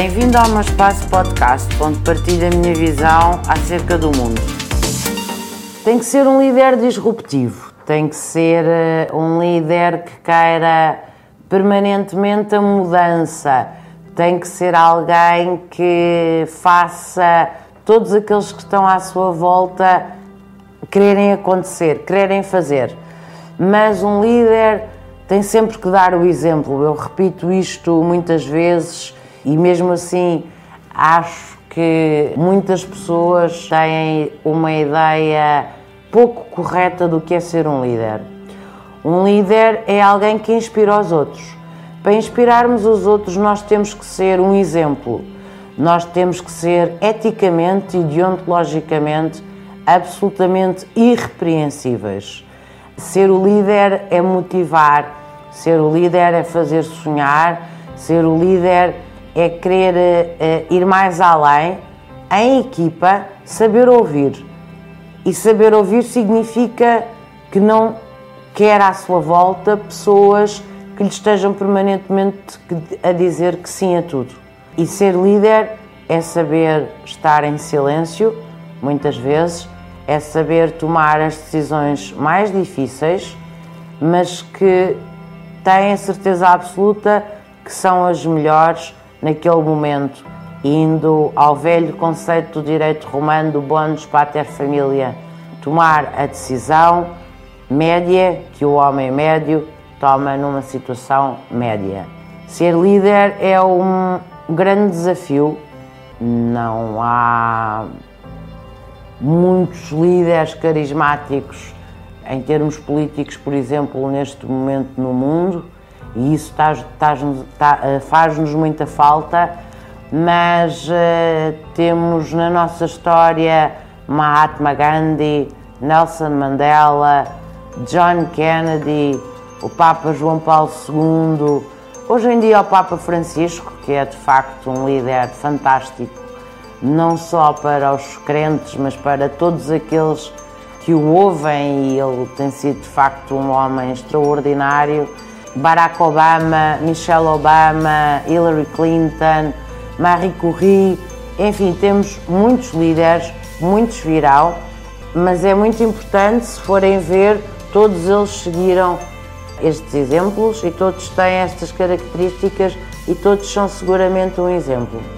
Bem-vindo ao meu espaço podcast, onde partilho a minha visão acerca do mundo. Tem que ser um líder disruptivo, tem que ser uh, um líder que queira permanentemente a mudança, tem que ser alguém que faça todos aqueles que estão à sua volta quererem acontecer, quererem fazer. Mas um líder tem sempre que dar o exemplo. Eu repito isto muitas vezes e mesmo assim acho que muitas pessoas têm uma ideia pouco correta do que é ser um líder. Um líder é alguém que inspira os outros. Para inspirarmos os outros, nós temos que ser um exemplo. Nós temos que ser eticamente e deontologicamente absolutamente irrepreensíveis. Ser o líder é motivar, ser o líder é fazer sonhar, ser o líder é querer uh, ir mais além, em equipa, saber ouvir. E saber ouvir significa que não quer à sua volta pessoas que lhe estejam permanentemente a dizer que sim a tudo. E ser líder é saber estar em silêncio, muitas vezes, é saber tomar as decisões mais difíceis, mas que têm certeza absoluta que são as melhores naquele momento, indo ao velho conceito do direito romano do bonus pater familia, tomar a decisão média que o homem médio toma numa situação média. Ser líder é um grande desafio, não há muitos líderes carismáticos em termos políticos, por exemplo, neste momento no mundo, e isso eh, faz-nos muita falta, mas uh, temos na nossa história Mahatma Gandhi, Nelson Mandela, John Kennedy, o Papa João Paulo II, hoje em dia o Papa Francisco, que é de facto um líder fantástico não só para os crentes, mas para todos aqueles que o ouvem, e ele tem sido de facto um homem extraordinário. Barack Obama, Michelle Obama, Hillary Clinton, Marie Curie, enfim, temos muitos líderes, muitos virão, mas é muito importante, se forem ver, todos eles seguiram estes exemplos e todos têm estas características e todos são seguramente um exemplo.